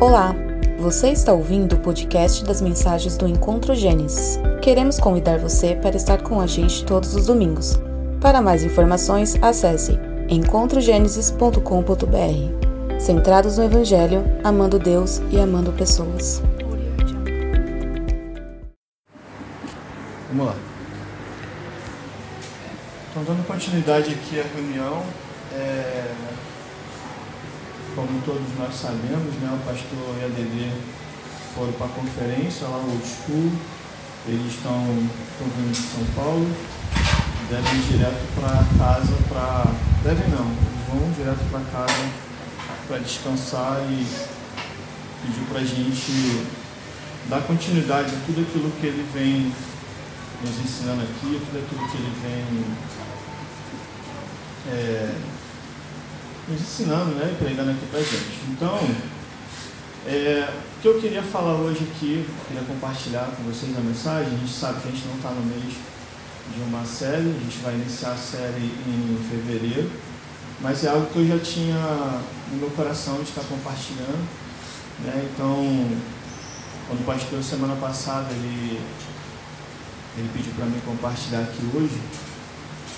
Olá, você está ouvindo o podcast das mensagens do Encontro Gênesis. Queremos convidar você para estar com a gente todos os domingos. Para mais informações, acesse encontrogenesis.com.br. Centrados no Evangelho, amando Deus e amando pessoas. Vamos lá. Então, dando continuidade aqui à reunião, é, como todos nós sabemos, né, o pastor e a Dede foram para a conferência lá no School, eles estão, estão vindo de São Paulo, devem ir direto para casa para. Devem não, vão direto para casa para descansar e pediu para a gente dar continuidade a tudo aquilo que ele vem nos ensinando aqui, tudo aquilo que ele vem é, nos ensinando né, e pregando aqui para gente. Então, é, o que eu queria falar hoje aqui, queria compartilhar com vocês a mensagem, a gente sabe que a gente não está no mês de uma série, a gente vai iniciar a série em fevereiro, mas é algo que eu já tinha no meu coração de estar compartilhando. Né? Então, quando o pastor semana passada ele, ele pediu para mim compartilhar aqui hoje,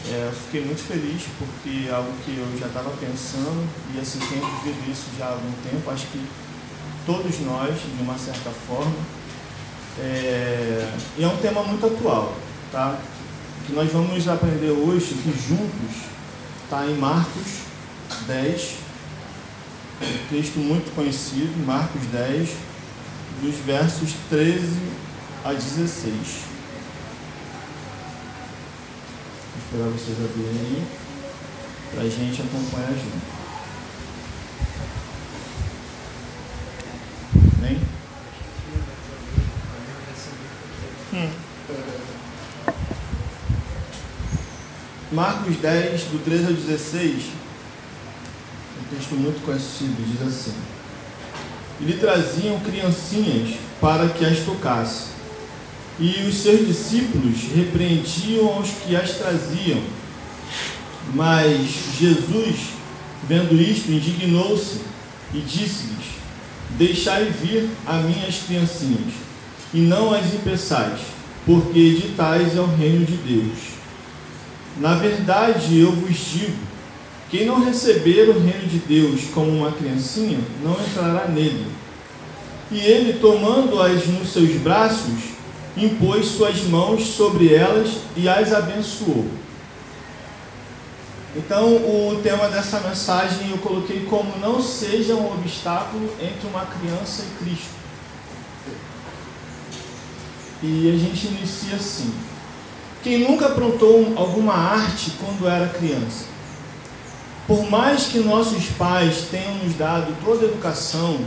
é, eu fiquei muito feliz porque é algo que eu já estava pensando e assim tenho vivido isso já há algum tempo. Acho que todos nós, de uma certa forma, é, e é um tema muito atual, tá? Que nós vamos aprender hoje que juntos está em Marcos 10, um texto muito conhecido, Marcos 10, dos versos 13 a 16. Esperar vocês abrirem aí para a gente acompanhar junto. Vem? Hum. Marcos 10, do 13 ao 16, um texto muito conhecido, diz assim: E lhe traziam criancinhas para que as tocasse. E os seus discípulos repreendiam aos que as traziam. Mas Jesus, vendo isto, indignou-se e disse-lhes: Deixai vir a minhas criancinhas, e não as impeçais, porque de tais é o reino de Deus. Na verdade, eu vos digo: quem não receber o reino de Deus como uma criancinha, não entrará nele. E ele, tomando-as nos seus braços, impôs suas mãos sobre elas e as abençoou. Então, o tema dessa mensagem eu coloquei como não seja um obstáculo entre uma criança e Cristo. E a gente inicia assim. Quem nunca aprontou alguma arte quando era criança? Por mais que nossos pais tenham nos dado toda a educação,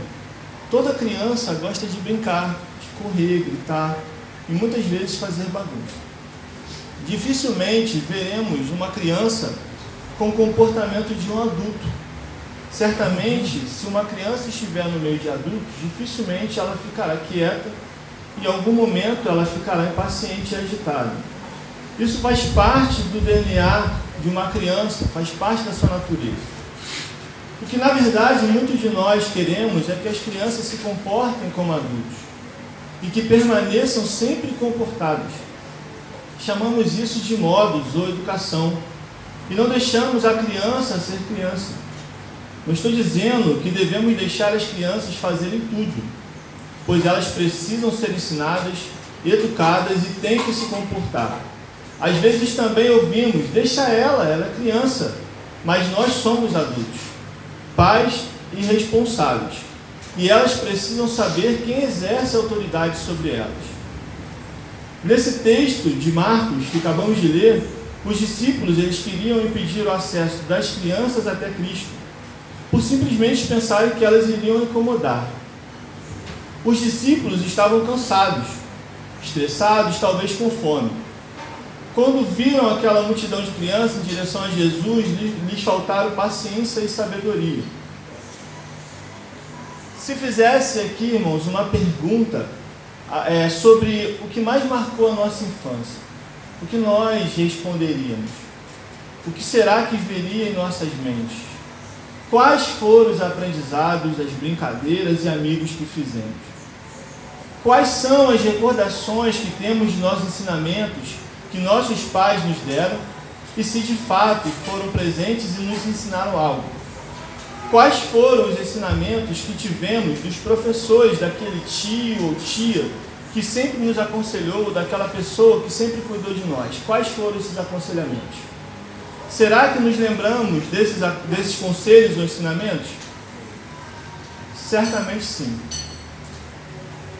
toda criança gosta de brincar, de correr, gritar, e muitas vezes fazer bagunça. Dificilmente veremos uma criança com o comportamento de um adulto. Certamente, se uma criança estiver no meio de adultos, dificilmente ela ficará quieta e em algum momento ela ficará impaciente e agitada. Isso faz parte do DNA de uma criança, faz parte da sua natureza. O que na verdade muitos de nós queremos é que as crianças se comportem como adultos e que permaneçam sempre comportados. Chamamos isso de modos ou educação. E não deixamos a criança ser criança. Não estou dizendo que devemos deixar as crianças fazerem tudo, pois elas precisam ser ensinadas, educadas e têm que se comportar. Às vezes também ouvimos, deixa ela, ela é criança, mas nós somos adultos, pais e responsáveis e elas precisam saber quem exerce autoridade sobre elas. Nesse texto de Marcos que acabamos de ler, os discípulos eles queriam impedir o acesso das crianças até Cristo, por simplesmente pensarem que elas iriam incomodar. Os discípulos estavam cansados, estressados, talvez com fome. Quando viram aquela multidão de crianças em direção a Jesus, lhes faltaram paciência e sabedoria. Se fizesse aqui, irmãos, uma pergunta é, sobre o que mais marcou a nossa infância, o que nós responderíamos? O que será que viria em nossas mentes? Quais foram os aprendizados, as brincadeiras e amigos que fizemos? Quais são as recordações que temos de nossos ensinamentos que nossos pais nos deram e se de fato foram presentes e nos ensinaram algo? Quais foram os ensinamentos que tivemos dos professores daquele tio ou tia que sempre nos aconselhou, daquela pessoa que sempre cuidou de nós? Quais foram esses aconselhamentos? Será que nos lembramos desses, desses conselhos ou ensinamentos? Certamente sim.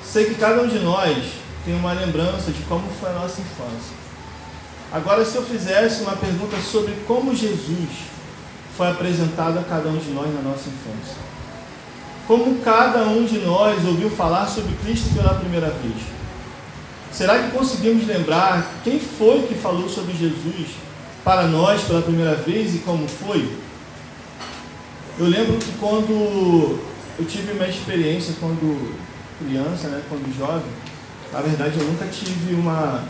Sei que cada um de nós tem uma lembrança de como foi a nossa infância. Agora, se eu fizesse uma pergunta sobre como Jesus foi apresentado a cada um de nós na nossa infância, como cada um de nós ouviu falar sobre Cristo pela primeira vez, será que conseguimos lembrar quem foi que falou sobre Jesus para nós pela primeira vez e como foi? Eu lembro que quando eu tive uma experiência quando criança, né, quando jovem, na verdade eu nunca tive uma,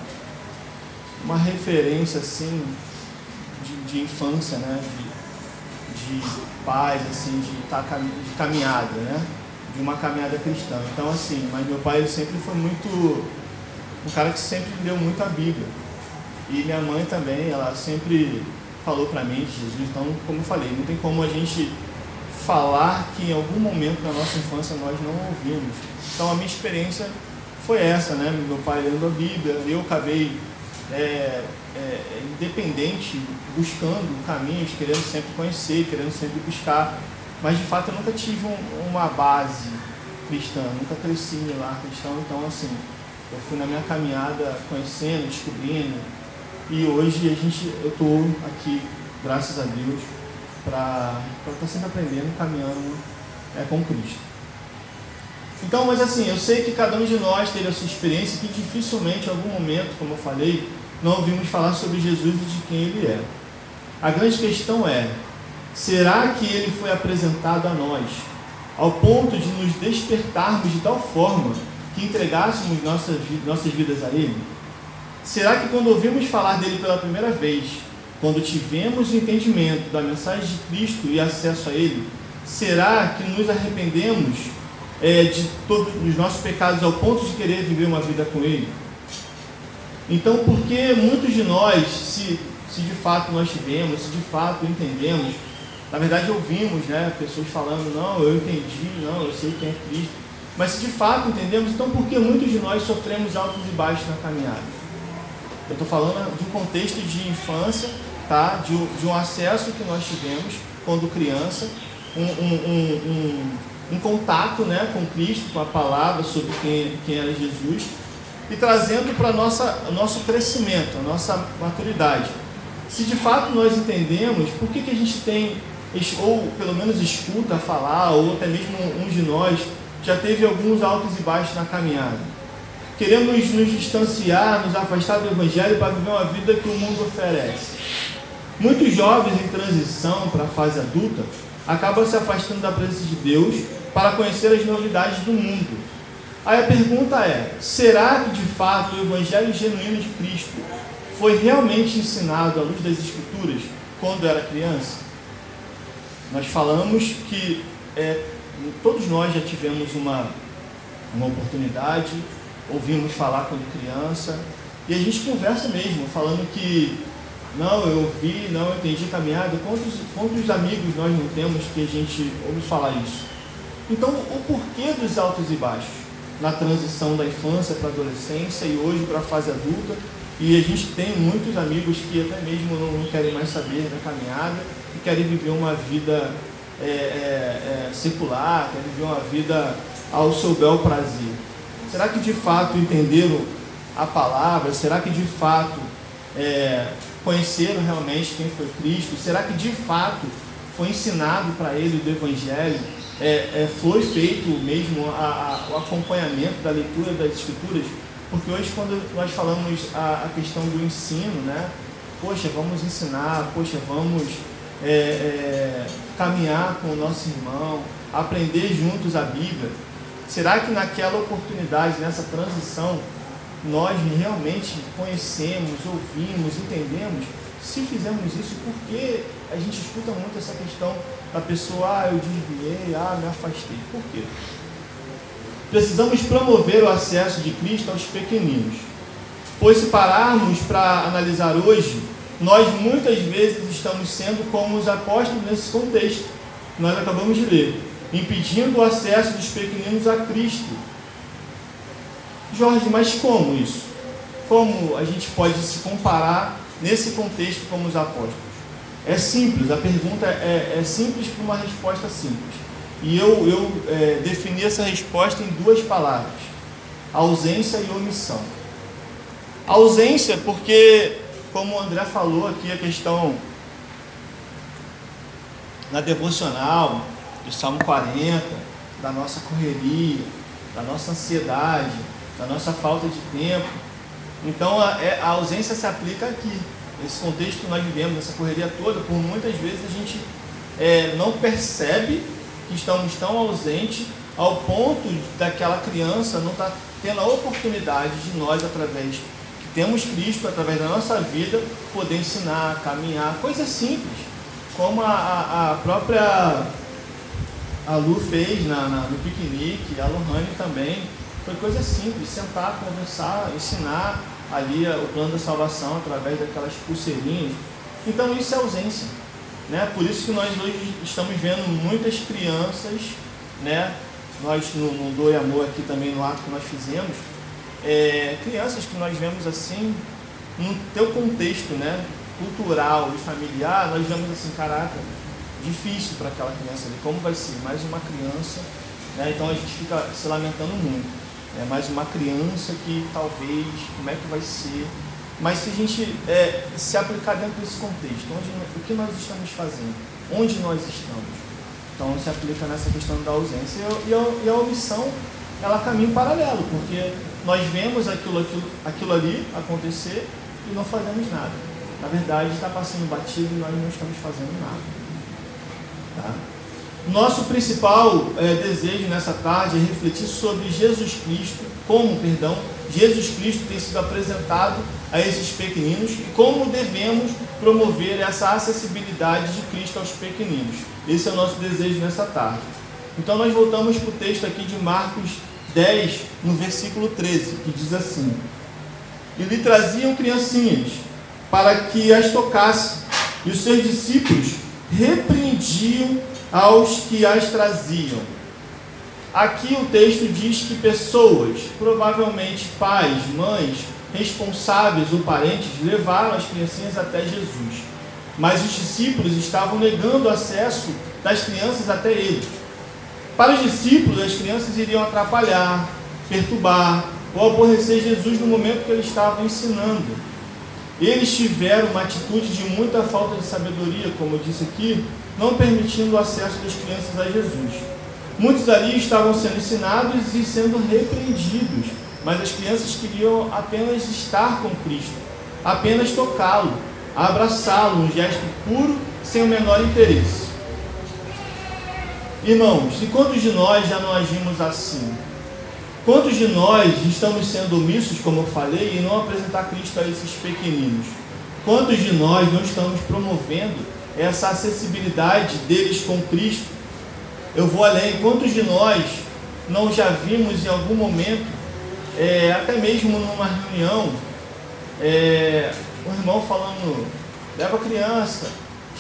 uma referência assim de, de infância, né, de, de paz, assim, de, tá, de caminhada, né, de uma caminhada cristã. Então assim, mas meu pai sempre foi muito um cara que sempre leu muito a Bíblia. E minha mãe também, ela sempre falou para mim de Jesus. Então, como eu falei, não tem como a gente falar que em algum momento da nossa infância nós não ouvimos. Então, a minha experiência foi essa, né? Meu pai lendo a Bíblia, eu acabei é, é, independente, buscando caminhos, querendo sempre conhecer, querendo sempre buscar. Mas de fato eu nunca tive um, uma base cristã, nunca cresci em lar cristão, então assim, eu fui na minha caminhada conhecendo, descobrindo, e hoje a gente, eu estou aqui, graças a Deus, para estar tá sempre aprendendo, caminhando é, com Cristo. Então, mas assim, eu sei que cada um de nós teve a sua experiência que dificilmente, em algum momento, como eu falei, não ouvimos falar sobre Jesus e de quem ele é. A grande questão é: será que ele foi apresentado a nós ao ponto de nos despertarmos de tal forma que entregássemos nossas, nossas vidas a ele? Será que quando ouvimos falar dele pela primeira vez, quando tivemos o entendimento da mensagem de Cristo e acesso a ele, será que nos arrependemos é, de todos os nossos pecados ao ponto de querer viver uma vida com ele? Então, por que muitos de nós, se, se de fato nós tivemos, se de fato entendemos, na verdade ouvimos né, pessoas falando, não, eu entendi, não, eu sei quem é Cristo, mas se de fato entendemos, então por que muitos de nós sofremos altos e baixos na caminhada? Eu estou falando de um contexto de infância, tá? de, de um acesso que nós tivemos quando criança, um, um, um, um, contato né, com Cristo, com a palavra sobre quem, quem era Jesus, e trazendo para o nosso crescimento, a nossa maturidade. Se de fato nós entendemos, por que, que a gente tem, ou pelo menos escuta falar, ou até mesmo uns de nós, já teve alguns altos e baixos na caminhada? Queremos nos distanciar, nos afastar do Evangelho para viver uma vida que o mundo oferece. Muitos jovens em transição para a fase adulta acabam se afastando da presença de Deus para conhecer as novidades do mundo. Aí a pergunta é: será que de fato o Evangelho genuíno de Cristo foi realmente ensinado à luz das Escrituras quando era criança? Nós falamos que é, todos nós já tivemos uma, uma oportunidade ouvimos falar quando criança, e a gente conversa mesmo, falando que não, eu ouvi, não, eu entendi caminhada. Quantos, quantos amigos nós não temos que a gente ouve falar isso? Então, o porquê dos altos e baixos na transição da infância para a adolescência e hoje para a fase adulta? E a gente tem muitos amigos que até mesmo não, querem mais saber da caminhada e querem viver uma vida é, é, é, secular, querem viver uma vida ao seu bel prazer. Será que de fato entenderam a palavra? Será que de fato é, conheceram realmente quem foi Cristo? Será que de fato foi ensinado para ele do Evangelho? É, é, foi feito mesmo a, a, o acompanhamento da leitura das Escrituras? Porque hoje, quando nós falamos a, a questão do ensino, né? Poxa, vamos ensinar, poxa, vamos é, é, caminhar com o nosso irmão, aprender juntos a Bíblia. Será que naquela oportunidade, nessa transição, nós realmente conhecemos, ouvimos, entendemos? Se fizemos isso, por que a gente escuta muito essa questão da pessoa, ah, eu desviei, ah, me afastei. Por quê? Precisamos promover o acesso de Cristo aos pequeninos. Pois se pararmos para analisar hoje, nós muitas vezes estamos sendo como os apóstolos nesse contexto nós acabamos de ler, impedindo o acesso dos pequeninos a Cristo. Jorge, mas como isso? Como a gente pode se comparar nesse contexto como os apóstolos? É simples, a pergunta é, é simples para uma resposta simples. E eu, eu é, defini essa resposta em duas palavras: ausência e omissão. Ausência, porque, como o André falou aqui, a questão na devocional, do Salmo 40, da nossa correria, da nossa ansiedade, da nossa falta de tempo. Então a, é, a ausência se aplica aqui. Nesse contexto que nós vivemos, nessa correria toda, por muitas vezes a gente é, não percebe que estamos tão ausentes ao ponto daquela criança não estar tá tendo a oportunidade de nós, através que temos Cristo, através da nossa vida, poder ensinar, caminhar, coisas simples, como a, a, a própria a Lu fez na, na, no piquenique, a Lohane também. Foi coisa simples, sentar, conversar, ensinar ali o plano da salvação através daquelas pulseirinhas. Então isso é ausência. Né? Por isso que nós hoje estamos vendo muitas crianças, né? nós no, no Doe Amor aqui também no ato que nós fizemos, é, crianças que nós vemos assim, no teu contexto né? cultural e familiar, nós vemos assim, caraca, difícil para aquela criança ali. Como vai ser? Mais uma criança, né? então a gente fica se lamentando muito. É mais uma criança que talvez, como é que vai ser? Mas se a gente é, se aplicar dentro desse contexto, onde, o que nós estamos fazendo? Onde nós estamos? Então se aplica nessa questão da ausência. E a, e a omissão, ela caminha em paralelo, porque nós vemos aquilo, aquilo, aquilo ali acontecer e não fazemos nada. Na verdade, está passando batido e nós não estamos fazendo nada. Tá? Nosso principal é, desejo nessa tarde é refletir sobre Jesus Cristo, como, perdão, Jesus Cristo tem sido apresentado a esses pequeninos e como devemos promover essa acessibilidade de Cristo aos pequeninos. Esse é o nosso desejo nessa tarde. Então nós voltamos para o texto aqui de Marcos 10, no versículo 13, que diz assim: E lhe traziam criancinhas para que as tocasse, e os seus discípulos repreendiam aos que as traziam. Aqui o texto diz que pessoas, provavelmente pais, mães, responsáveis ou parentes, levaram as criancinhas até Jesus. Mas os discípulos estavam negando acesso das crianças até ele. Para os discípulos, as crianças iriam atrapalhar, perturbar ou aborrecer Jesus no momento que ele estava ensinando. Eles tiveram uma atitude de muita falta de sabedoria, como eu disse aqui, não permitindo o acesso das crianças a Jesus. Muitos ali estavam sendo ensinados e sendo repreendidos, mas as crianças queriam apenas estar com Cristo, apenas tocá-lo, abraçá-lo, um gesto puro, sem o menor interesse. Irmãos, e quantos de nós já não agimos assim? Quantos de nós estamos sendo omissos, como eu falei, e não apresentar Cristo a esses pequeninos? Quantos de nós não estamos promovendo essa acessibilidade deles com Cristo? Eu vou além. Quantos de nós não já vimos em algum momento, é, até mesmo numa reunião, é, um irmão falando: leva a criança,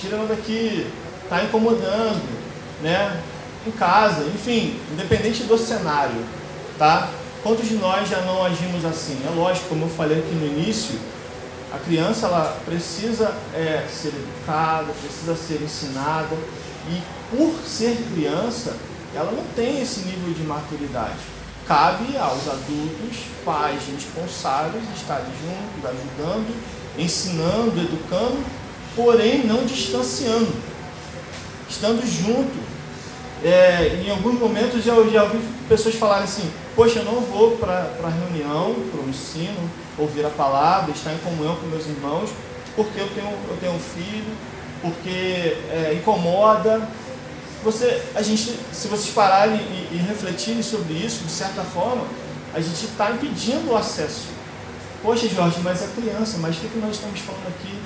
tira ela daqui, está incomodando, né? Em casa, enfim, independente do cenário tá? Quantos de nós já não agimos assim? É lógico, como eu falei aqui no início, a criança ela precisa é, ser educada, precisa ser ensinada e por ser criança, ela não tem esse nível de maturidade. Cabe aos adultos, pais responsáveis, estarem juntos, ajudando, ensinando, educando, porém não distanciando, estando junto. É, em alguns momentos eu já ouvi pessoas falarem assim: Poxa, eu não vou para a reunião, para o ensino, ouvir a palavra, estar em comunhão com meus irmãos, porque eu tenho, eu tenho um filho, porque é, incomoda. Você, a gente, se vocês pararem e, e refletirem sobre isso, de certa forma, a gente está impedindo o acesso. Poxa, Jorge, mas é criança, mas o que, que nós estamos falando aqui?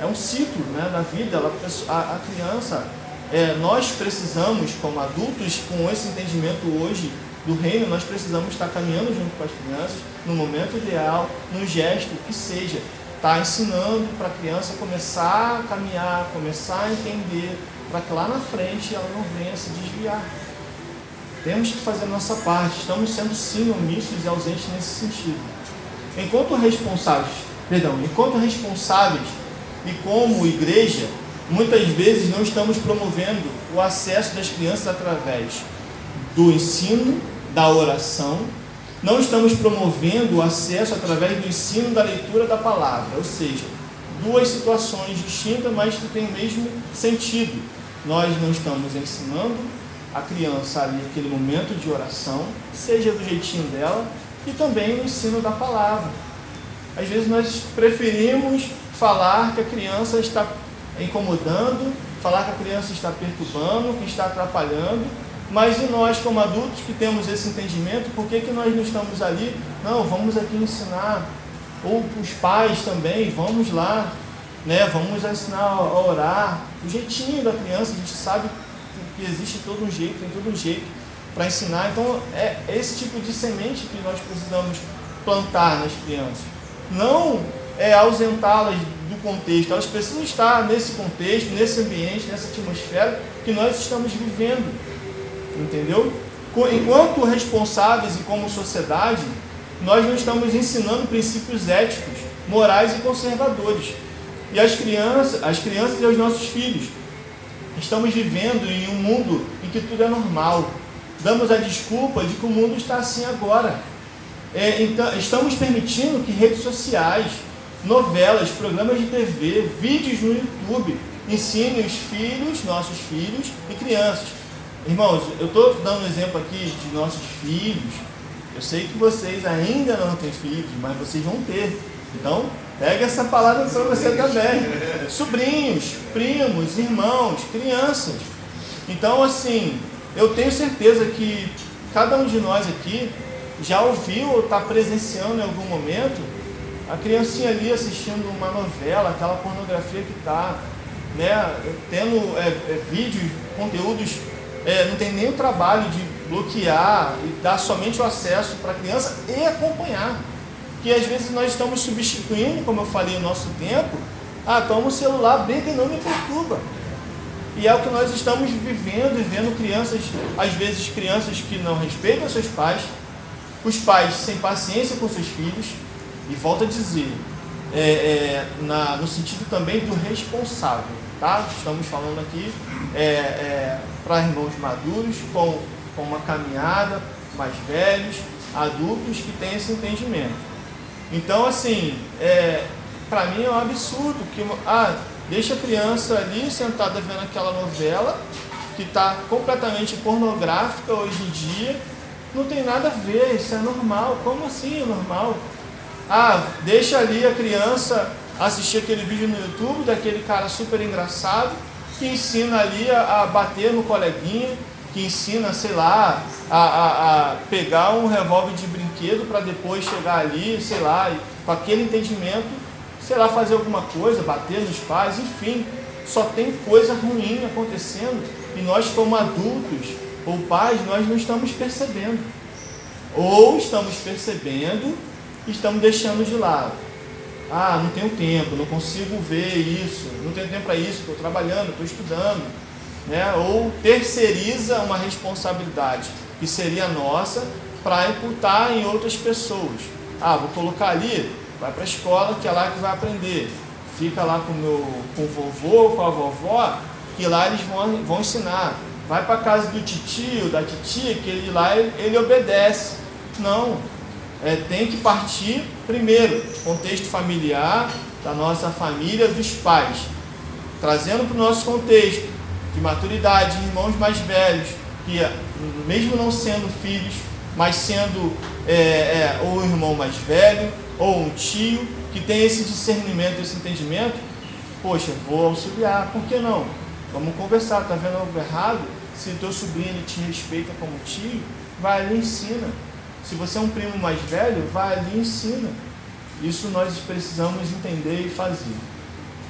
é um ciclo né, da vida. Ela, a, a criança, é, nós precisamos, como adultos, com esse entendimento hoje do reino, nós precisamos estar caminhando junto com as crianças, no momento ideal, no gesto, que seja. Estar tá ensinando para a criança começar a caminhar, começar a entender, para que lá na frente ela não venha se desviar. Temos que fazer a nossa parte, estamos sendo sim omissos e ausentes nesse sentido. Enquanto responsáveis, perdão, enquanto responsáveis e como igreja, muitas vezes não estamos promovendo o acesso das crianças através do ensino, da oração, não estamos promovendo o acesso através do ensino da leitura da palavra, ou seja, duas situações distintas, mas que têm o mesmo sentido. Nós não estamos ensinando a criança ali aquele momento de oração, seja do jeitinho dela, e também o ensino da palavra. Às vezes nós preferimos falar que a criança está incomodando, falar que a criança está perturbando, que está atrapalhando, mas e nós como adultos que temos esse entendimento, por que, que nós não estamos ali? Não, vamos aqui ensinar, ou os pais também, vamos lá, né? vamos ensinar a orar, o jeitinho da criança, a gente sabe que existe todo um jeito, tem todo um jeito para ensinar. Então é esse tipo de semente que nós precisamos plantar nas crianças. Não é ausentá-las do contexto, elas precisam estar nesse contexto, nesse ambiente, nessa atmosfera que nós estamos vivendo. Entendeu? Enquanto responsáveis e como sociedade, nós não estamos ensinando princípios éticos, morais e conservadores. E as crianças, as crianças e os nossos filhos Estamos vivendo em um mundo em que tudo é normal. Damos a desculpa de que o mundo está assim agora. É, então, estamos permitindo que redes sociais, novelas, programas de TV, vídeos no YouTube ensinem os filhos, nossos filhos e crianças. Irmãos, eu estou dando um exemplo aqui de nossos filhos. Eu sei que vocês ainda não têm filhos, mas vocês vão ter. Então, Pega essa palavra para você também. Sobrinhos, primos, irmãos, crianças. Então, assim, eu tenho certeza que cada um de nós aqui já ouviu ou está presenciando em algum momento a criancinha ali assistindo uma novela, aquela pornografia que está, né, tendo é, é, vídeos, conteúdos, é, não tem nem o trabalho de bloquear e dar somente o acesso para a criança e acompanhar que às vezes nós estamos substituindo, como eu falei, o nosso tempo. Ah, toma o celular, brinca e não me perturba. E é o que nós estamos vivendo e vendo crianças, às vezes crianças que não respeitam seus pais, os pais sem paciência com seus filhos, e volta a dizer, é, é, na, no sentido também do responsável, tá? Estamos falando aqui é, é para irmãos maduros, com, com uma caminhada, mais velhos, adultos que têm esse entendimento. Então, assim, é, para mim é um absurdo que ah, deixa a criança ali sentada vendo aquela novela que está completamente pornográfica hoje em dia, não tem nada a ver, isso é normal. Como assim é normal? Ah, deixa ali a criança assistir aquele vídeo no YouTube daquele cara super engraçado que ensina ali a, a bater no coleguinha, que ensina, sei lá, a, a, a pegar um revólver de brinquedo para depois chegar ali, sei lá, e, com aquele entendimento, sei lá, fazer alguma coisa, bater nos pais, enfim, só tem coisa ruim acontecendo e nós, como adultos ou pais, nós não estamos percebendo. Ou estamos percebendo e estamos deixando de lado. Ah, não tenho tempo, não consigo ver isso, não tenho tempo para isso, estou trabalhando, estou estudando né? ou terceiriza uma responsabilidade que seria nossa para imputar em outras pessoas. Ah, vou colocar ali, vai para a escola que é lá que vai aprender. Fica lá com, meu, com o vovô, com a vovó, que lá eles vão, vão ensinar. Vai para a casa do tio, da titia, que ele lá ele, ele obedece. Não. É, tem que partir primeiro, contexto familiar, da nossa família, dos pais. Trazendo para o nosso contexto, de maturidade, irmãos mais velhos, que mesmo não sendo filhos, mas sendo é, é, ou um irmão mais velho, ou um tio, que tem esse discernimento, esse entendimento, poxa, vou auxiliar, por que não? Vamos conversar, tá vendo algo errado? Se teu sobrinho te respeita como tio, vai ali e ensina. Se você é um primo mais velho, vai ali e ensina. Isso nós precisamos entender e fazer.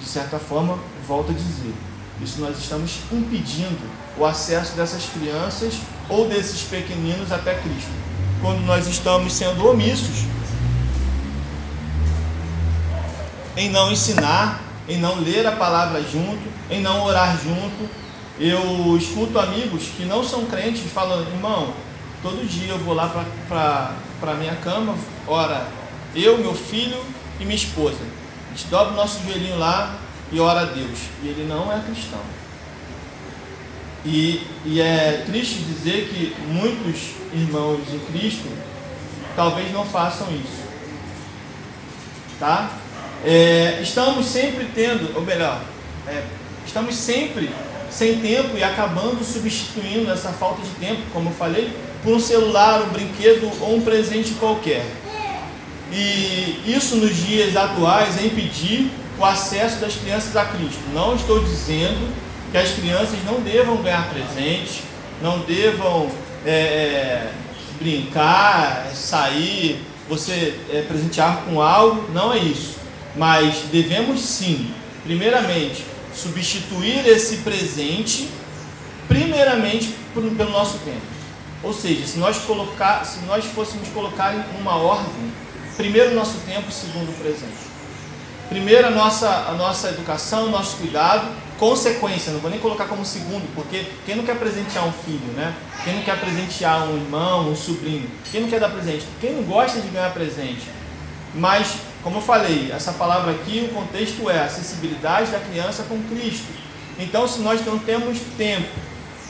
de certa forma, volto a dizer, isso nós estamos impedindo o acesso dessas crianças ou desses pequeninos até Cristo. Quando nós estamos sendo omissos em não ensinar, em não ler a palavra junto, em não orar junto. Eu escuto amigos que não são crentes falando, irmão, todo dia eu vou lá para a minha cama, ora, eu, meu filho e minha esposa. A gente dobra o nosso joelhinho lá e ora a Deus. E ele não é cristão. E, e é triste dizer que muitos irmãos em Cristo talvez não façam isso. Tá? É, estamos sempre tendo, ou melhor, é, estamos sempre sem tempo e acabando substituindo essa falta de tempo, como eu falei, por um celular, um brinquedo ou um presente qualquer. E isso nos dias atuais é impedir o acesso das crianças a Cristo. Não estou dizendo que as crianças não devam ganhar presente, não devam é, é, brincar, sair, você é, presentear com algo, não é isso. Mas devemos sim, primeiramente, substituir esse presente, primeiramente pelo nosso tempo. Ou seja, se nós, colocar, se nós fôssemos colocar em uma ordem, primeiro o nosso tempo, segundo o presente. Primeiro a nossa, a nossa educação, o nosso cuidado, consequência, não vou nem colocar como segundo, porque quem não quer presentear um filho, né? Quem não quer presentear um irmão, um sobrinho, quem não quer dar presente, quem não gosta de ganhar presente. Mas, como eu falei, essa palavra aqui, o contexto é a acessibilidade da criança com Cristo. Então, se nós não temos tempo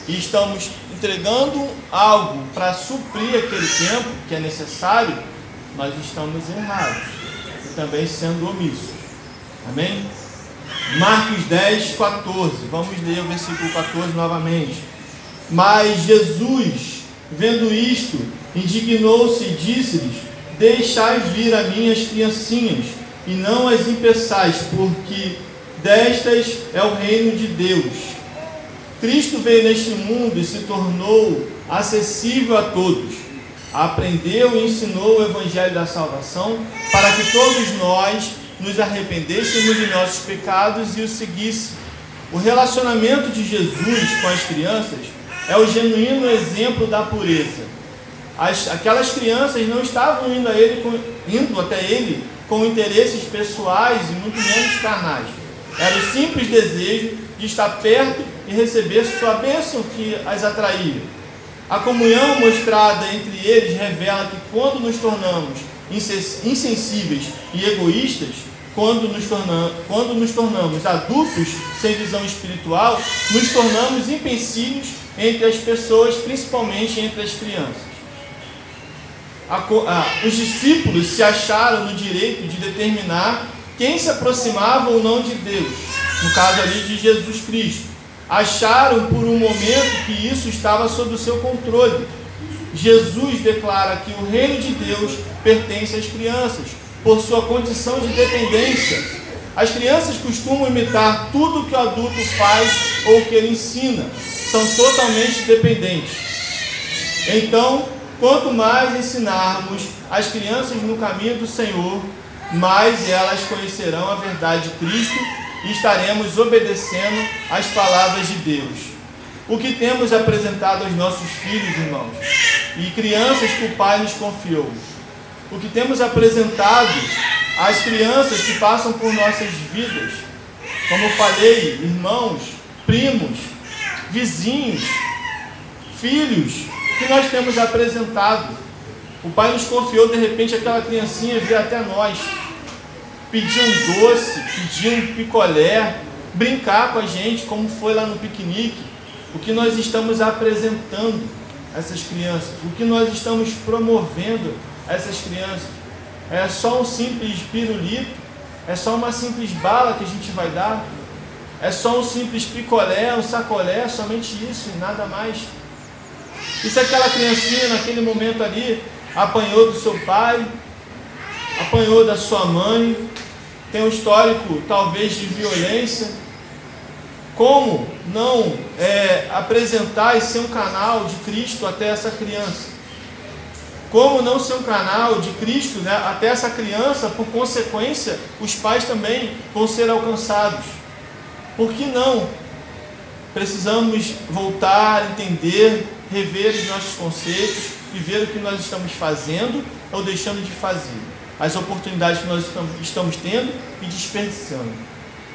e estamos entregando algo para suprir aquele tempo que é necessário, nós estamos errados e também sendo omissos. Amém? Marcos 10, 14. Vamos ler o versículo 14 novamente. Mas Jesus, vendo isto, indignou-se e disse-lhes: Deixai vir a minhas criancinhas, e não as impeçais, porque destas é o reino de Deus. Cristo veio neste mundo e se tornou acessível a todos. Aprendeu e ensinou o evangelho da salvação para que todos nós nos arrependêssemos de nossos pecados e o seguisse. O relacionamento de Jesus com as crianças é o genuíno exemplo da pureza. As, aquelas crianças não estavam indo, a ele, indo até ele com interesses pessoais e muito menos carnais. Era o simples desejo de estar perto e receber sua bênção que as atraía. A comunhão mostrada entre eles revela que quando nos tornamos insensíveis e egoístas, quando nos, tornamos, quando nos tornamos adultos sem visão espiritual, nos tornamos empecilhos entre as pessoas, principalmente entre as crianças. A, os discípulos se acharam no direito de determinar quem se aproximava ou não de Deus, no caso ali de Jesus Cristo. Acharam por um momento que isso estava sob o seu controle. Jesus declara que o reino de Deus pertence às crianças, por sua condição de dependência. As crianças costumam imitar tudo que o adulto faz ou que ele ensina, são totalmente dependentes. Então, quanto mais ensinarmos as crianças no caminho do Senhor, mais elas conhecerão a verdade de Cristo estaremos obedecendo às palavras de Deus. O que temos apresentado aos nossos filhos, irmãos, e crianças que o Pai nos confiou? o que temos apresentado às crianças que passam por nossas vidas. Como eu falei, irmãos, primos, vizinhos, filhos, que nós temos apresentado. O pai nos confiou, de repente, aquela criancinha vir até nós, pedir um doce, pedir um picolé, brincar com a gente, como foi lá no piquenique. O que nós estamos apresentando a essas crianças, o que nós estamos promovendo essas crianças. É só um simples pirulito, é só uma simples bala que a gente vai dar, é só um simples picolé, um sacolé, somente isso e nada mais. E se aquela criancinha naquele momento ali apanhou do seu pai, apanhou da sua mãe, tem um histórico talvez de violência, como não é, apresentar e ser um canal de Cristo até essa criança? Como não ser um canal de Cristo né, até essa criança, por consequência, os pais também vão ser alcançados. Por que não? Precisamos voltar, entender, rever os nossos conceitos e ver o que nós estamos fazendo ou deixando de fazer. As oportunidades que nós estamos tendo e desperdiçando.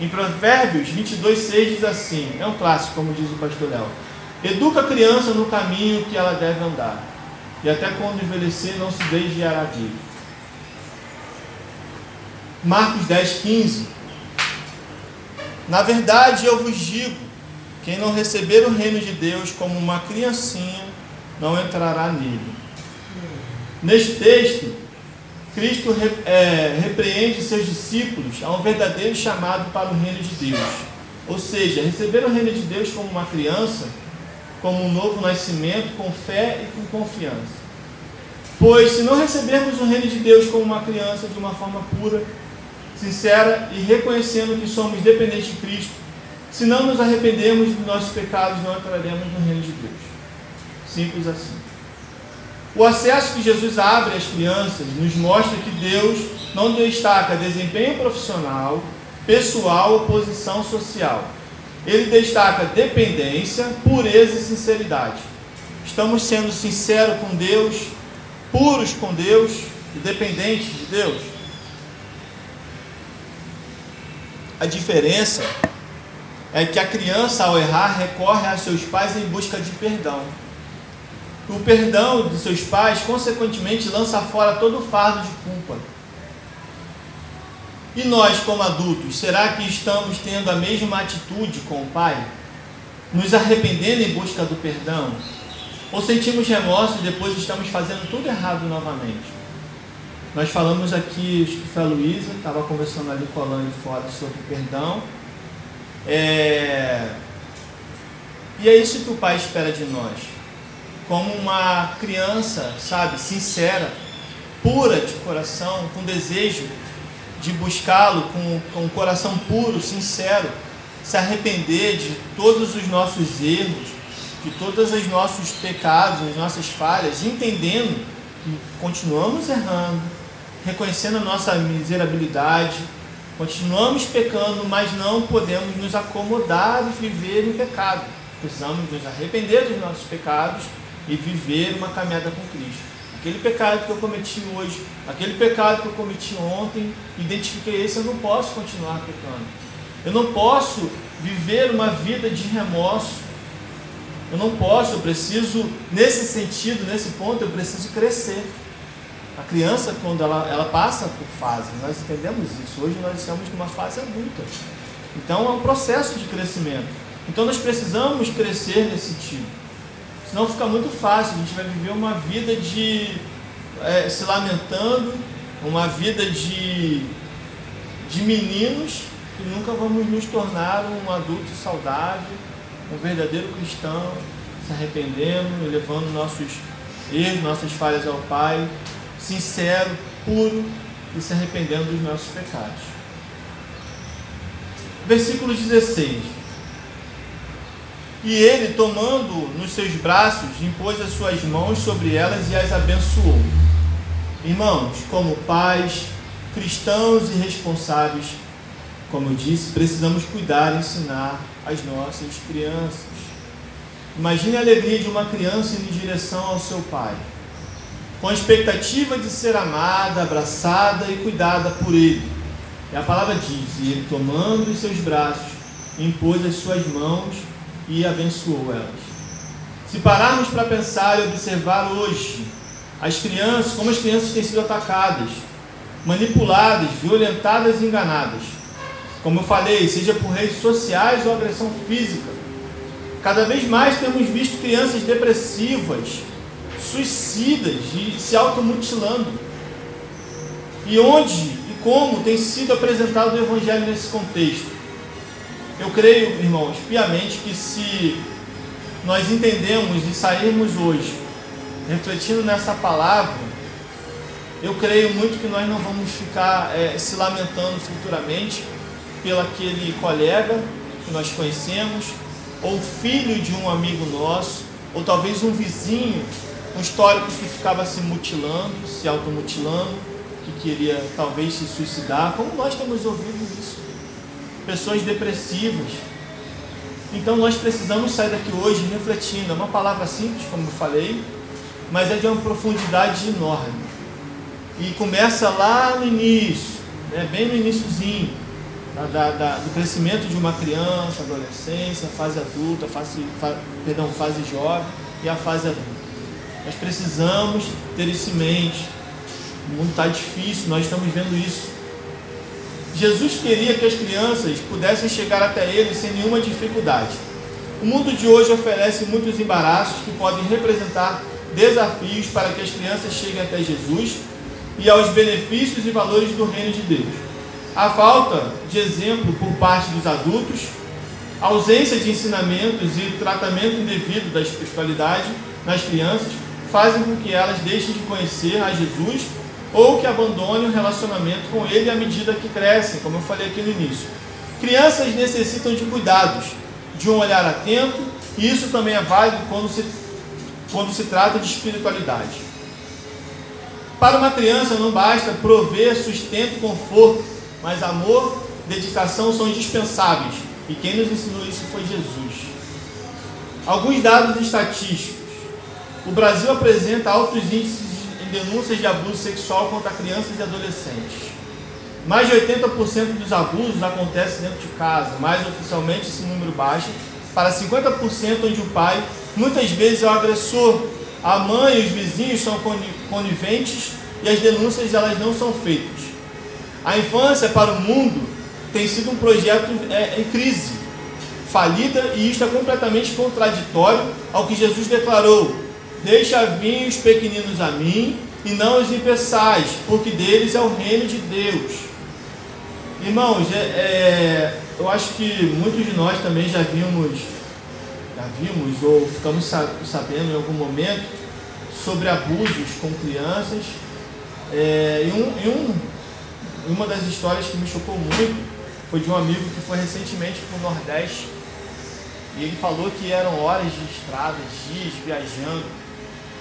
Em Provérbios 22, 6 diz assim: é um clássico, como diz o pastor Léo. Educa a criança no caminho que ela deve andar, e até quando envelhecer não se desviará dele. Marcos 10, 15. Na verdade, eu vos digo: quem não receber o reino de Deus como uma criancinha, não entrará nele. Neste texto, Cristo é, repreende seus discípulos a um verdadeiro chamado para o reino de Deus. Ou seja, receber o reino de Deus como uma criança como um novo nascimento com fé e com confiança. Pois se não recebermos o reino de Deus como uma criança de uma forma pura, sincera e reconhecendo que somos dependentes de Cristo, se não nos arrependermos dos nossos pecados, não entraremos no reino de Deus. Simples assim. O acesso que Jesus abre às crianças nos mostra que Deus não destaca desempenho profissional, pessoal ou posição social ele destaca dependência, pureza e sinceridade. Estamos sendo sinceros com Deus, puros com Deus e dependentes de Deus. A diferença é que a criança, ao errar, recorre a seus pais em busca de perdão. O perdão de seus pais, consequentemente, lança fora todo o fardo de culpa e nós, como adultos, será que estamos tendo a mesma atitude com o Pai? Nos arrependendo em busca do perdão? Ou sentimos remorso e depois estamos fazendo tudo errado novamente? Nós falamos aqui, acho que foi a Luísa, estava conversando ali com a Alane fora sobre perdão. É... E é isso que o Pai espera de nós. Como uma criança, sabe, sincera, pura de coração, com desejo de buscá-lo com, com um coração puro, sincero, se arrepender de todos os nossos erros, de todos os nossos pecados, as nossas falhas, entendendo que continuamos errando, reconhecendo a nossa miserabilidade, continuamos pecando, mas não podemos nos acomodar e viver em pecado. Precisamos nos arrepender dos nossos pecados e viver uma caminhada com Cristo. Aquele pecado que eu cometi hoje, aquele pecado que eu cometi ontem, identifiquei esse, eu não posso continuar pecando. Eu não posso viver uma vida de remorso. Eu não posso, eu preciso, nesse sentido, nesse ponto, eu preciso crescer. A criança, quando ela, ela passa por fase, nós entendemos isso. Hoje nós estamos numa fase adulta. Então é um processo de crescimento. Então nós precisamos crescer nesse sentido. Senão fica muito fácil, a gente vai viver uma vida de é, se lamentando, uma vida de, de meninos que nunca vamos nos tornar um adulto saudável, um verdadeiro cristão, se arrependendo, levando nossos erros, nossas falhas ao Pai, sincero, puro e se arrependendo dos nossos pecados. Versículo 16. E ele, tomando nos seus braços, impôs as suas mãos sobre elas e as abençoou. Irmãos, como pais, cristãos e responsáveis, como eu disse, precisamos cuidar e ensinar as nossas crianças. Imagine a alegria de uma criança indo em direção ao seu pai, com a expectativa de ser amada, abraçada e cuidada por ele. E a palavra diz: e ele, tomando os seus braços, impôs as suas mãos e abençoou elas. Se pararmos para pensar e observar hoje as crianças, como as crianças têm sido atacadas, manipuladas, violentadas e enganadas, como eu falei, seja por redes sociais ou agressão física, cada vez mais temos visto crianças depressivas, suicidas e se automutilando. E onde e como tem sido apresentado o Evangelho nesse contexto? Eu creio, irmãos, piamente que se nós entendemos e sairmos hoje refletindo nessa palavra, eu creio muito que nós não vamos ficar é, se lamentando futuramente pelo aquele colega que nós conhecemos, ou filho de um amigo nosso, ou talvez um vizinho um histórico que ficava se mutilando, se automutilando, que queria talvez se suicidar, como nós temos ouvido isso. Pessoas depressivas. Então nós precisamos sair daqui hoje refletindo. É uma palavra simples, como eu falei, mas é de uma profundidade enorme. E começa lá no início, né, bem no iníciozinho, da, da, do crescimento de uma criança, adolescência, fase adulta, fase, fa, perdão, fase jovem e a fase adulta. Nós precisamos ter isso em mente. O mundo está difícil, nós estamos vendo isso. Jesus queria que as crianças pudessem chegar até Ele sem nenhuma dificuldade. O mundo de hoje oferece muitos embaraços que podem representar desafios para que as crianças cheguem até Jesus e aos benefícios e valores do reino de Deus. A falta de exemplo por parte dos adultos, a ausência de ensinamentos e tratamento indevido da espiritualidade nas crianças fazem com que elas deixem de conhecer a Jesus ou que abandonem o relacionamento com Ele à medida que crescem, como eu falei aqui no início. Crianças necessitam de cuidados, de um olhar atento, e isso também é válido quando se, quando se trata de espiritualidade. Para uma criança não basta prover sustento e conforto, mas amor, dedicação são indispensáveis. E quem nos ensinou isso foi Jesus. Alguns dados estatísticos. O Brasil apresenta altos índices denúncias de abuso sexual contra crianças e adolescentes. Mais de 80% dos abusos acontecem dentro de casa, mais oficialmente esse número baixa para 50% onde o pai muitas vezes é o agressor. A mãe e os vizinhos são coniventes e as denúncias elas não são feitas. A infância para o mundo tem sido um projeto é, em crise, falida e isto é completamente contraditório ao que Jesus declarou: Deixa vir os pequeninos a mim e não os impeçais, porque deles é o reino de Deus. Irmãos, é, é, eu acho que muitos de nós também já vimos, já vimos ou ficamos sabendo em algum momento sobre abusos com crianças. É, e, um, e um, uma das histórias que me chocou muito foi de um amigo que foi recentemente para o Nordeste e ele falou que eram horas de estrada, dias viajando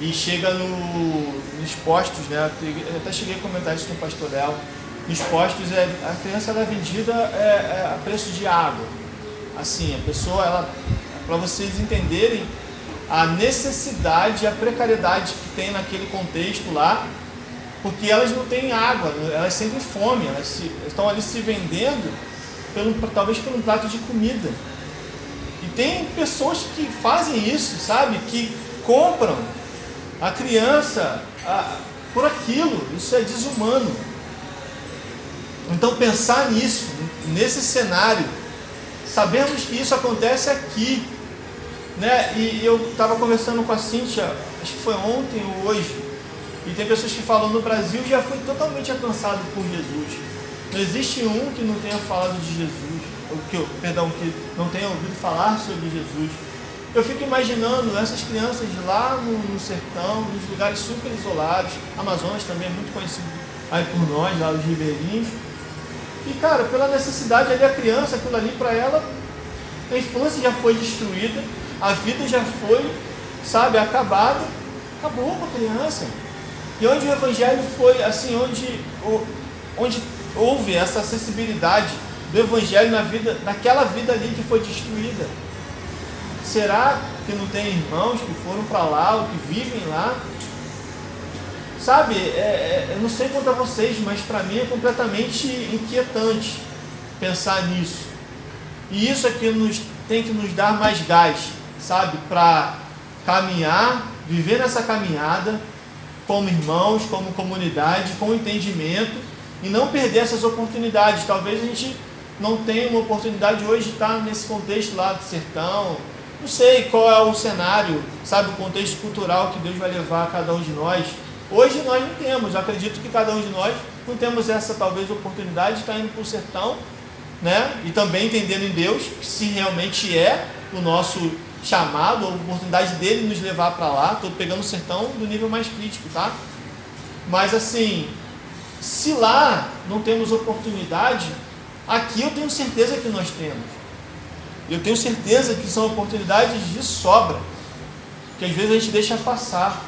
e chega no, nos postos, né? Eu até cheguei a comentar isso com o pastor Léo. Nos postos, é, a criança ela é vendida é, é a preço de água. Assim, a pessoa, ela, para vocês entenderem a necessidade, a precariedade que tem naquele contexto lá, porque elas não têm água, elas sentem fome, elas se, estão ali se vendendo, pelo, talvez por um prato de comida. E tem pessoas que fazem isso, sabe? Que compram a criança a, por aquilo. Isso é desumano. Então pensar nisso, nesse cenário, sabemos que isso acontece aqui. Né? E eu estava conversando com a Cíntia, acho que foi ontem ou hoje, e tem pessoas que falam no Brasil já foi totalmente alcançado por Jesus. Não existe um que não tenha falado de Jesus, ou que, perdão, que não tenha ouvido falar sobre Jesus. Eu fico imaginando essas crianças lá no, no, sertão, nos lugares super isolados, Amazonas também é muito conhecido aí por nós, lá os ribeirinhos. E cara, pela necessidade ali a criança, aquilo ali para ela, a infância já foi destruída, a vida já foi, sabe, acabada, acabou com a criança. E onde o evangelho foi, assim, onde, onde houve essa acessibilidade do evangelho na vida, naquela vida ali que foi destruída. Será que não tem irmãos que foram para lá ou que vivem lá? Sabe, é, é, eu não sei quanto a vocês, mas para mim é completamente inquietante pensar nisso. E isso é que nos, tem que nos dar mais gás, sabe, para caminhar, viver nessa caminhada como irmãos, como comunidade, com entendimento e não perder essas oportunidades. Talvez a gente não tenha uma oportunidade hoje de estar nesse contexto lá do sertão, não sei qual é o cenário, sabe, o contexto cultural que Deus vai levar a cada um de nós. Hoje nós não temos, acredito que cada um de nós não temos essa talvez oportunidade de estar indo para o sertão, né? E também entendendo em Deus se realmente é o nosso chamado, a oportunidade dele nos levar para lá. Estou pegando o sertão do nível mais crítico, tá? Mas assim, se lá não temos oportunidade, aqui eu tenho certeza que nós temos. Eu tenho certeza que são oportunidades de sobra, que às vezes a gente deixa passar.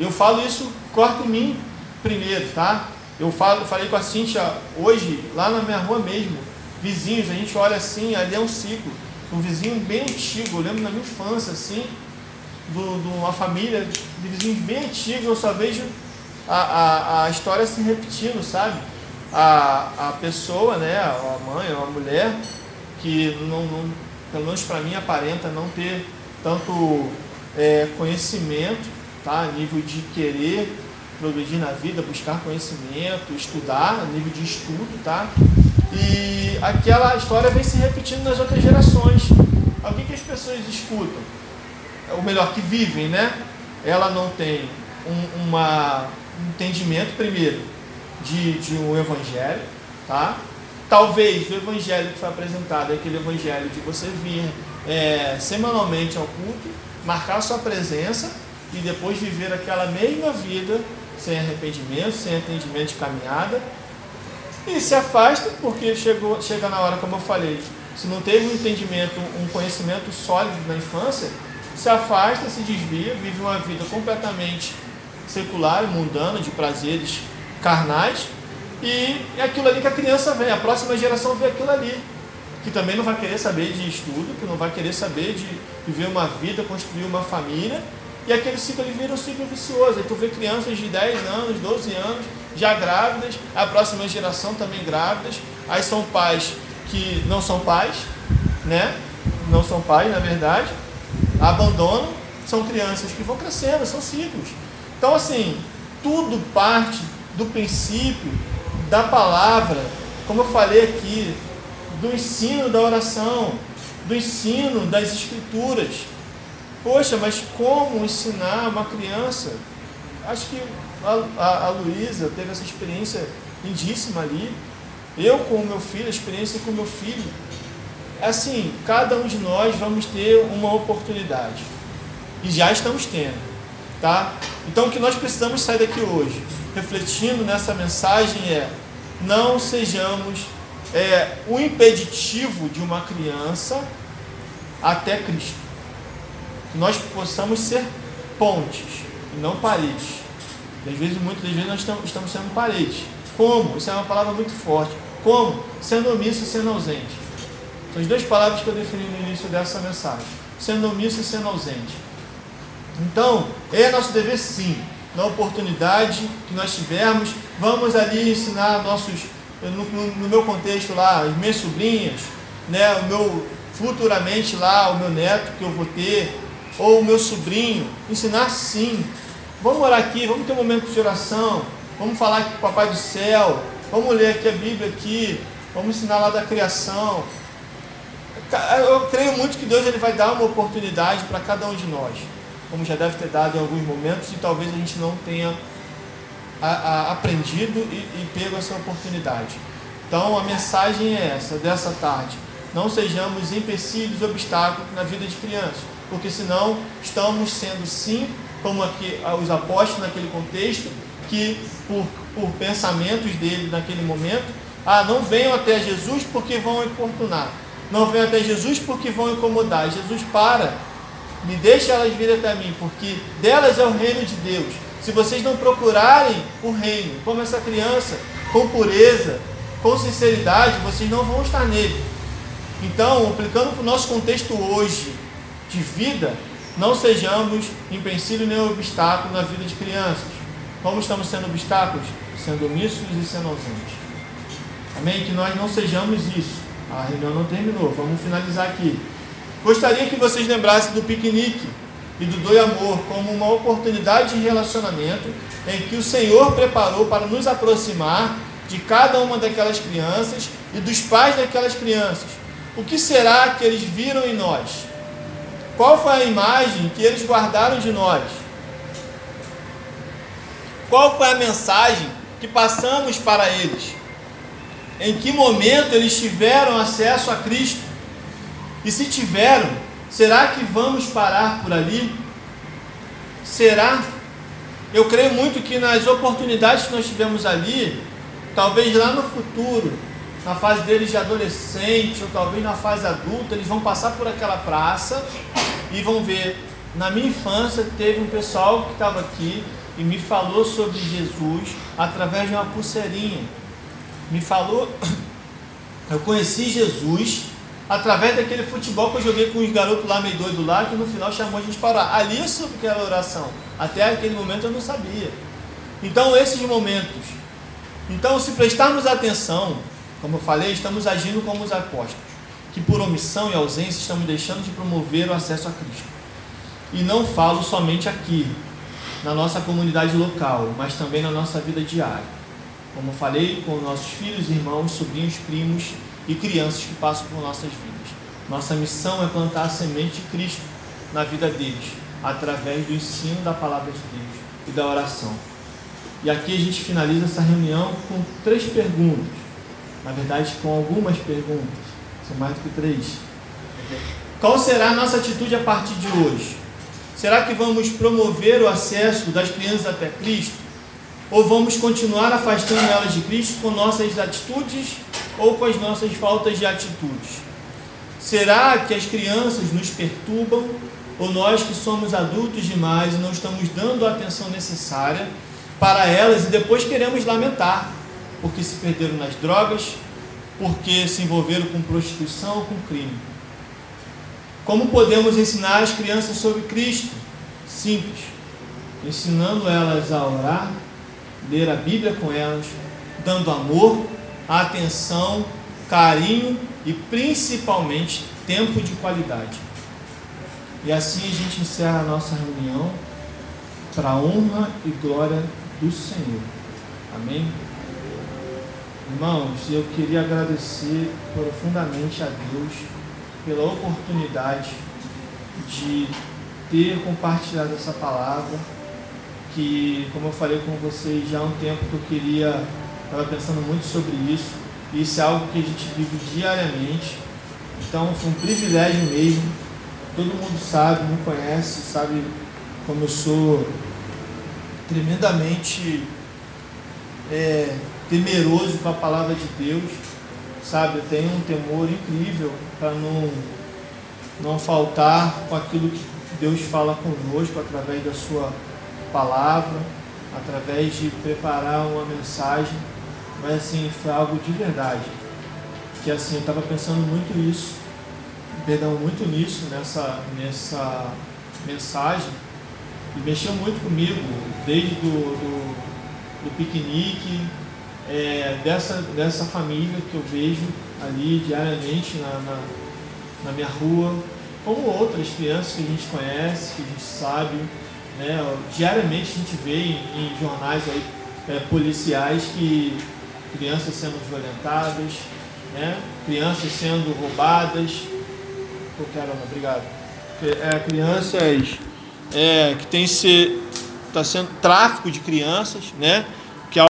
Eu falo isso, corto em mim primeiro, tá? Eu falo, falei com a Cintia hoje, lá na minha rua mesmo, vizinhos, a gente olha assim, ali é um ciclo. Um vizinho bem antigo, eu lembro na minha infância, assim, de uma família de vizinhos bem antigos, eu só vejo a, a, a história se repetindo, sabe? A, a pessoa, né, a mãe a mulher, que não, não pelo menos para mim aparenta não ter tanto é, conhecimento, tá? A nível de querer progredir na vida, buscar conhecimento, estudar, a nível de estudo, tá? E aquela história vem se repetindo nas outras gerações. O que, que as pessoas escutam? Ou melhor, que vivem, né? Ela não tem um, uma, um entendimento, primeiro, de, de um evangelho, tá? Talvez o evangelho que foi apresentado é aquele evangelho de você vir é, semanalmente ao culto, marcar sua presença e depois viver aquela mesma vida sem arrependimento, sem entendimento de caminhada, e se afasta porque chegou, chega na hora, como eu falei, se não teve um entendimento, um conhecimento sólido na infância, se afasta, se desvia, vive uma vida completamente secular, mundana, de prazeres carnais, e é aquilo ali que a criança vê, a próxima geração vê aquilo ali, que também não vai querer saber de estudo, que não vai querer saber de viver uma vida, construir uma família, e aquele ciclo ele vira um ciclo vicioso. Aí tu vê crianças de 10 anos, 12 anos, já grávidas, a próxima geração também grávidas. Aí são pais que não são pais, né? Não são pais, na verdade. Abandonam, são crianças que vão crescendo, são ciclos. Então, assim, tudo parte do princípio da palavra, como eu falei aqui, do ensino da oração, do ensino das escrituras. Poxa, mas como ensinar uma criança? Acho que a, a, a Luísa teve essa experiência lindíssima ali. Eu com o meu filho, a experiência com o meu filho. Assim, cada um de nós vamos ter uma oportunidade. E já estamos tendo. Tá? Então o que nós precisamos sair daqui hoje, refletindo nessa mensagem, é não sejamos é, o impeditivo de uma criança até Cristo que nós possamos ser pontes e não paredes. E às vezes, muitas vezes, nós estamos sendo paredes. Como? Isso é uma palavra muito forte. Como? Sendo omisso e sendo ausente. São as duas palavras que eu defini no início dessa mensagem. Sendo omisso e sendo ausente. Então, é nosso dever sim, na oportunidade que nós tivermos, vamos ali ensinar nossos, no, no meu contexto lá, as minhas sobrinhas, né, o meu, futuramente lá, o meu neto que eu vou ter, ou o meu sobrinho, ensinar sim. Vamos orar aqui, vamos ter um momento de oração, vamos falar aqui com o Papai do Céu, vamos ler aqui a Bíblia aqui, vamos ensinar lá da criação. Eu creio muito que Deus ele vai dar uma oportunidade para cada um de nós, como já deve ter dado em alguns momentos, e talvez a gente não tenha a, a, aprendido e, e pego essa oportunidade. Então a mensagem é essa, dessa tarde. Não sejamos empecilhos, obstáculos na vida de crianças porque senão estamos sendo sim, como aqui os apóstolos naquele contexto, que por, por pensamentos dele naquele momento, ah, não venham até Jesus porque vão importunar, não venham até Jesus porque vão incomodar. Jesus para, me deixe elas vir até mim, porque delas é o reino de Deus. Se vocês não procurarem o reino, como essa criança, com pureza, com sinceridade, vocês não vão estar nele. Então, aplicando para o nosso contexto hoje, de vida, não sejamos empecilho nem obstáculo na vida de crianças. Como estamos sendo obstáculos? Sendo omissos e sendo ausentes. Amém? Que nós não sejamos isso. A reunião não terminou, vamos finalizar aqui. Gostaria que vocês lembrassem do piquenique e do Doi Amor como uma oportunidade de relacionamento em que o Senhor preparou para nos aproximar de cada uma daquelas crianças e dos pais daquelas crianças. O que será que eles viram em nós? Qual foi a imagem que eles guardaram de nós? Qual foi a mensagem que passamos para eles? Em que momento eles tiveram acesso a Cristo? E se tiveram, será que vamos parar por ali? Será? Eu creio muito que nas oportunidades que nós tivemos ali, talvez lá no futuro, na fase deles de adolescente, ou talvez na fase adulta, eles vão passar por aquela praça e vão ver na minha infância teve um pessoal que estava aqui e me falou sobre Jesus através de uma pulseirinha. Me falou, eu conheci Jesus através daquele futebol que eu joguei com os garotos lá meio doido lá, que no final chamou a gente para orar. Ali eu soube que era oração. Até aquele momento eu não sabia. Então esses momentos. Então se prestarmos atenção, como eu falei, estamos agindo como os apóstolos, que por omissão e ausência estamos deixando de promover o acesso a Cristo. E não falo somente aqui, na nossa comunidade local, mas também na nossa vida diária. Como eu falei, com nossos filhos, irmãos, sobrinhos, primos e crianças que passam por nossas vidas. Nossa missão é plantar a semente de Cristo na vida deles, através do ensino da palavra de Deus e da oração. E aqui a gente finaliza essa reunião com três perguntas. Na verdade, com algumas perguntas. São mais do que três. Qual será a nossa atitude a partir de hoje? Será que vamos promover o acesso das crianças até Cristo? Ou vamos continuar afastando elas de Cristo com nossas atitudes ou com as nossas faltas de atitudes? Será que as crianças nos perturbam ou nós que somos adultos demais e não estamos dando a atenção necessária para elas e depois queremos lamentar porque se perderam nas drogas, porque se envolveram com prostituição ou com crime? Como podemos ensinar as crianças sobre Cristo? Simples, ensinando elas a orar, ler a Bíblia com elas, dando amor, atenção, carinho e principalmente tempo de qualidade. E assim a gente encerra a nossa reunião para honra e glória do Senhor. Amém? Irmãos, eu queria agradecer profundamente a Deus pela oportunidade de ter compartilhado essa palavra, que, como eu falei com vocês já há um tempo que eu queria, estava pensando muito sobre isso, e isso é algo que a gente vive diariamente, então foi um privilégio mesmo, todo mundo sabe, me conhece, sabe como eu sou tremendamente é, temeroso com a palavra de Deus, sabe? Eu tenho um temor incrível para não, não faltar com aquilo que Deus fala conosco através da Sua palavra, através de preparar uma mensagem, mas assim, foi algo de verdade. Que assim, eu estava pensando muito isso, perdão, muito nisso, nessa, nessa mensagem, e mexeu muito comigo, desde do, do, do piquenique, é, dessa, dessa família que eu vejo ali diariamente na, na, na, minha rua, como outras crianças que a gente conhece, que a gente sabe. Né? Diariamente a gente vê em, em jornais aí, é, policiais que crianças sendo violentadas, né? crianças sendo roubadas. Qualquer uma, obrigado. É, crianças é, que tem ser está sendo tráfico de crianças, né?